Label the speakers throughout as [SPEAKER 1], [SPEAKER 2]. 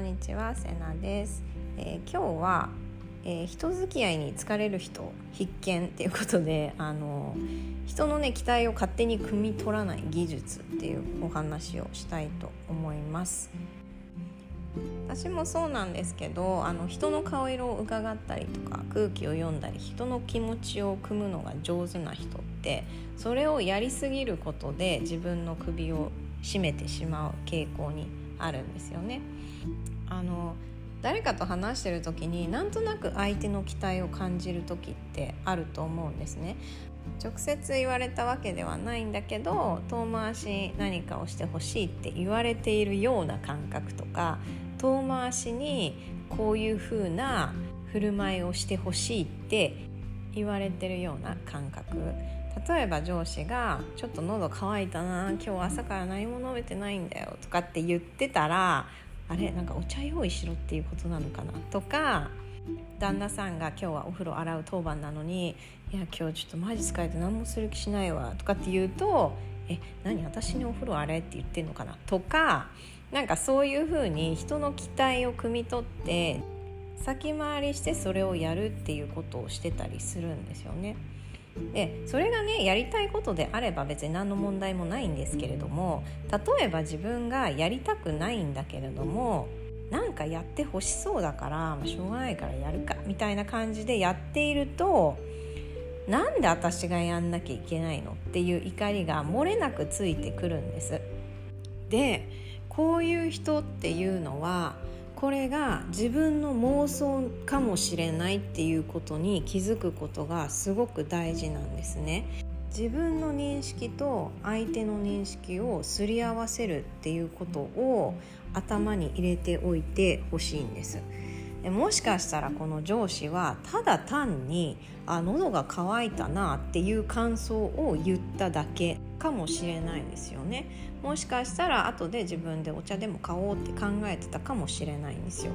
[SPEAKER 1] んにちはせなです、えー、今日は、えー、人付き合いに疲れる人必見っていうことであの人のね期待を勝手に汲み取らない技術っていうお話をしたいと思います。私もそうなんですけどあの人の顔色を伺ったりとか空気を読んだり人の気持ちを汲むのが上手な人ってそれをやりすぎることで自分の首を絞めてしまう傾向にあるんですよね。あの誰かと話してる時になんとなく相手の期待を感じる時ってあると思うんですね。直接言われたわけではないんだけど遠回し何かをしてほしいって言われているような感覚とか遠回しにこういう風な振る舞いをしてほしいって言われてるような感覚例えば上司が「ちょっと喉乾いたな今日朝から何も飲めてないんだよ」とかって言ってたらあれなんかお茶用意しろっていうことなのかな？とか旦那さんが今日はお風呂洗う当番なのに「いや今日ちょっとマジ疲れて何もする気しないわ」とかって言うと「え何私にお風呂洗えって言ってんのかな」とかなんかそういうふうに人の期待を汲み取って先回りしてそれをやるっていうことをしてたりするんですよね。でそれがねやりたいことであれば別に何の問題もないんですけれども例えば自分がやりたくないんだけれどもなんかやってほしそうだから、まあ、しょうがないからやるかみたいな感じでやっているとなんで私がやんなきゃいけないのっていう怒りが漏れなくついてくるんです。でこういう人っていうのはこれが自分の妄想かもしれないっていうことに気づくことがすごく大事なんですね。自分の認識と相手の認識をすり合わせるっていうことを頭に入れておいてほしいんです。もしかしたらこの上司はただ単にあ喉が渇いたなっていう感想を言っただけかもしれないですよねもしかしたら後で自分でお茶でも買おうって考えてたかもしれないんですよ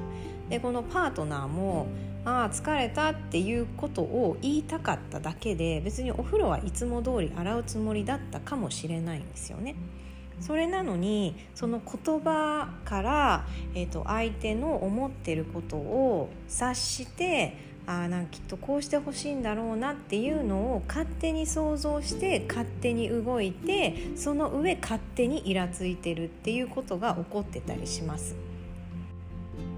[SPEAKER 1] でこのパートナーもああ疲れたっていうことを言いたかっただけで別にお風呂はいつも通り洗うつもりだったかもしれないんですよね。それなのにその言葉から、えーと、相手の思ってることを察してあなんかきっとこうしてほしいんだろうなっていうのを勝手に想像して勝手に動いてその上勝手にイラついてるっていうことが起こってたりします。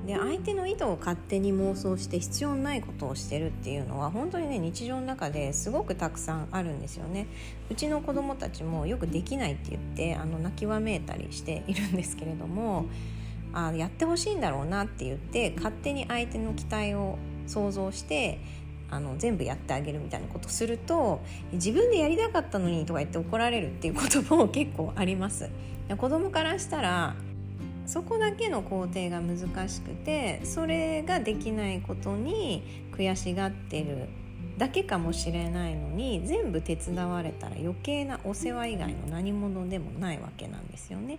[SPEAKER 1] で相手の意図を勝手に妄想して必要ないことをしてるっていうのは本当にね日常の中ですごくたくさんあるんですよね。うちの子供たちもよくできないって言ってあの泣きわめいたりしているんですけれどもあやってほしいんだろうなって言って勝手に相手の期待を想像してあの全部やってあげるみたいなことすると自分でやりたかったのにとか言って怒られるっていうことも結構あります。子供からしたらそこだけの工程が難しくてそれができないことに悔しがってるだけかもしれないのに全部手伝われたら余計なお世話以外の何者でもないわけなんですよね。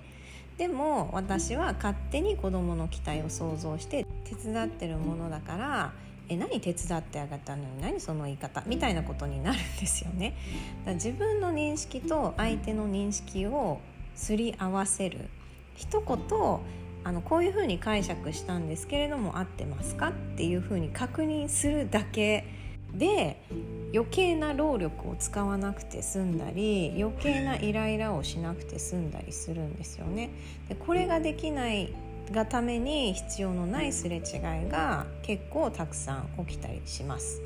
[SPEAKER 1] でも私は勝手に子どもの期待を想像して手伝ってるものだからえ何手伝ってあげたのに何その言い方？みたいなことになるんですよね。だ自分の認識と相手の認識をすり合わせる一言あのこういうふうに解釈したんですけれども合ってますかっていうふうに確認するだけで余計な労力を使わなくて済んだり余計なイライラをしなくて済んだりするんですよね。でこれができないがために必要のないすれ違いが結構たくさん起きたりします。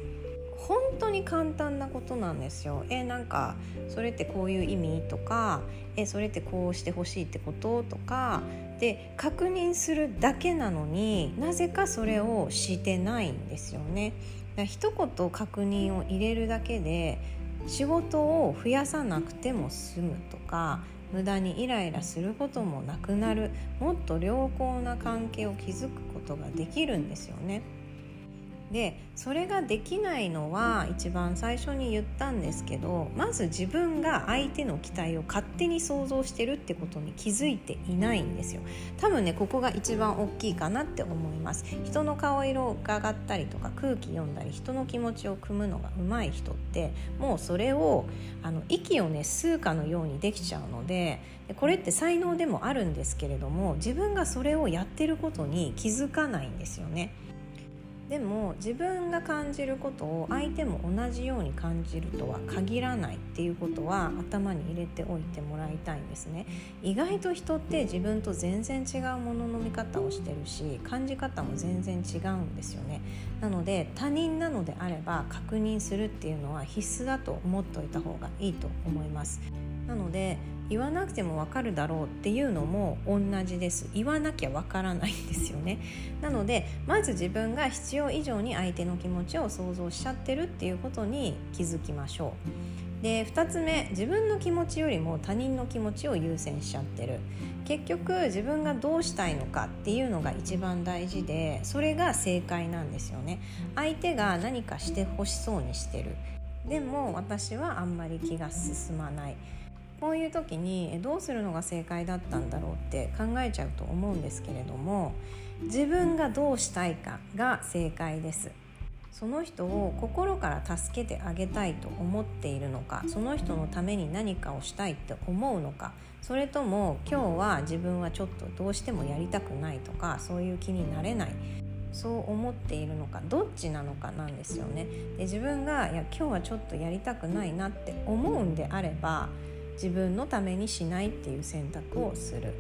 [SPEAKER 1] 本当に簡単なことなんですよ。えなんかそれってこういう意味とかえそれってこうしてほしいってこととかで確認するだけなのになぜかそれをしてないんですよね。だ一言確認を入れるだけで仕事を増やさなくても済むとか無駄にイライラすることもなくなるもっと良好な関係を築くことができるんですよね。でそれができないのは一番最初に言ったんですけどまず自分が相手の期待を勝手に想像してるってことに気づいていないんですよ。多分ねここが一番大きいかなって思います。人の顔色を伺ったりとか空気読んだり人の気持ちを汲むのが上手い人ってもうそれをあの息をね吸うかのようにできちゃうのでこれって才能でもあるんですけれども自分がそれをやってることに気づかないんですよね。でも自分が感じることを相手も同じように感じるとは限らないっていうことは頭に入れておいてもらいたいんですね。意外と人って自分と全然違うものの見方をしてるし感じ方も全然違うんですよね。なので他人なのであれば確認するっていうのは必須だと思っておいた方がいいと思います。なので言わなくてもわかるだろうっていうのも同じです。言わなきゃわからないんですよね。なのでまず自分が必要以上に相手の気持ちを想像しちゃってるっていうことに気づきましょう。で2つ目自分の気持ちよりも他人の気持ちを優先しちゃってる。結局自分がどうしたいのかっていうのが一番大事でそれが正解なんですよね。相手が何かしてほしそうにしてる。でも私はあんまり気が進まない。こういう時にどうするのが正解だったんだろうって考えちゃうと思うんですけれども自分がどうしたいかが正解ですその人を心から助けてあげたいと思っているのかその人のために何かをしたいって思うのかそれとも今日は自分はちょっとどうしてもやりたくないとかそういう気になれないそう思っているのかどっちなのかなんですよね。で自分がいや今日はちょっとやりたくないなって思うんであれば自分のためにしないっていう選択をする。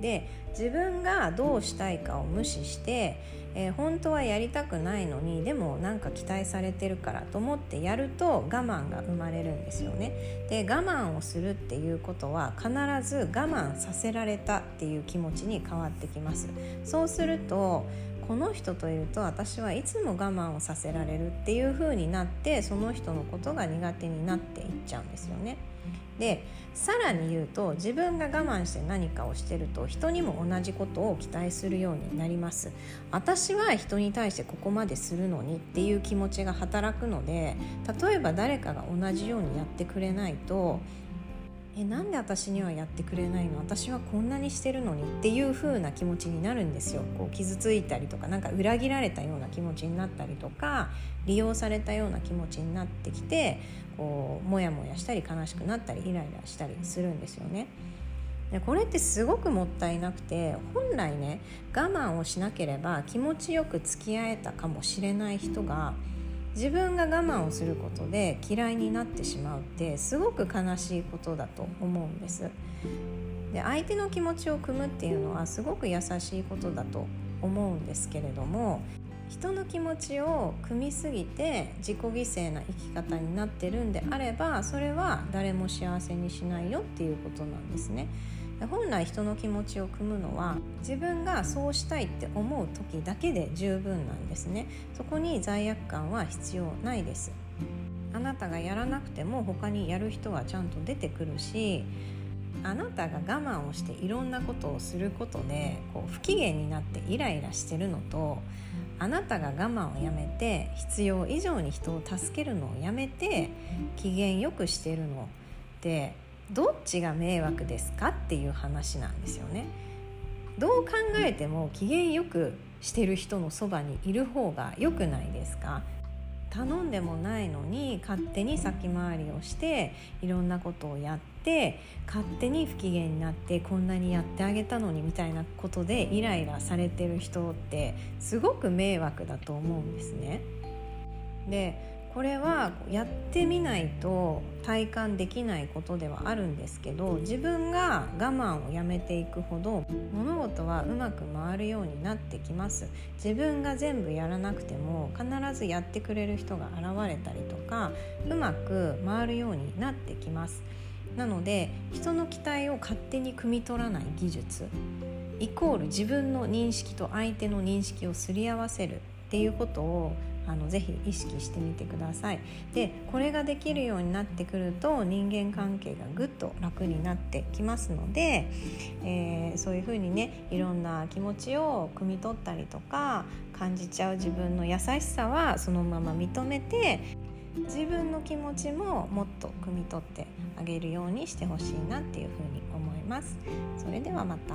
[SPEAKER 1] で自分がどうしたいかを無視して、えー、本当はやりたくないのにでもなんか期待されてるからと思ってやると我慢が生まれるんですよね。で我慢をするっていうことは必ず我慢させられたっていう気持ちに変わってきます。そうするとこの人といると私はいつも我慢をさせられるっていう風になってその人のことが苦手になっていっちゃうんですよね。でさらに言うと自分が我慢して何かをしてると人にも同じことを期待するようになります私は人に対してここまでするのにっていう気持ちが働くので例えば誰かが同じようにやってくれないとえなんで私にはやってくれないの？私はこんなにしてるのにっていう風な気持ちになるんですよこう傷ついたりとかなんか裏切られたような気持ちになったりとか利用されたような気持ちになってきてこうモヤモヤしたり悲しくなったりイライラしたりするんですよね。でこれってすごくもったいなくて本来ね我慢をしなければ気持ちよく付き合えたかもしれない人が自分が我慢をすることで嫌いになってしまうってすごく悲しいことだと思うんです。で相手の気持ちを汲むっていうのはすごく優しいことだと思うんですけれども人の気持ちを汲みすぎて自己犠牲な生き方になってるんであればそれは誰も幸せにしないよっていうことなんですね。本来人の気持ちを汲むのは自分がそうしたいって思う時だけで十分なんですね。そこに罪悪感は必要ないです。あなたがやらなくても他にやる人はちゃんと出てくるしあなたが我慢をしていろんなことをすることでこう不機嫌になってイライラしてるのとあなたが我慢をやめて必要以上に人を助けるのをやめて機嫌よくしてるのってどっちが迷惑ですかっていう話なんですよね。どう考えても機嫌よくしてる人のそばにいる方が良くないですか頼んでもないのに勝手に先回りをしていろんなことをやって勝手に不機嫌になってこんなにやってあげたのにみたいなことでイライラされてる人ってすごく迷惑だと思うんですね。でこれはやってみないと体感できないことではあるんですけど自分が我慢をやめていくほど物事はうまく回るようになってきます。自分が全部やらなくても必ずやってくれる人が現れたりとかうまく回るようになってきます。なので人の期待を勝手に汲み取らない技術イコール自分の認識と相手の認識をすり合わせるっていうことをあのぜひ意識してみてくださいでこれができるようになってくると人間関係がぐっと楽になってきますので、えー、そういうふうにねいろんな気持ちを汲み取ったりとか感じちゃう自分の優しさはそのまま認めて自分の気持ちももっと汲み取ってあげるようにしてほしいなっていうふうに思います。それではまた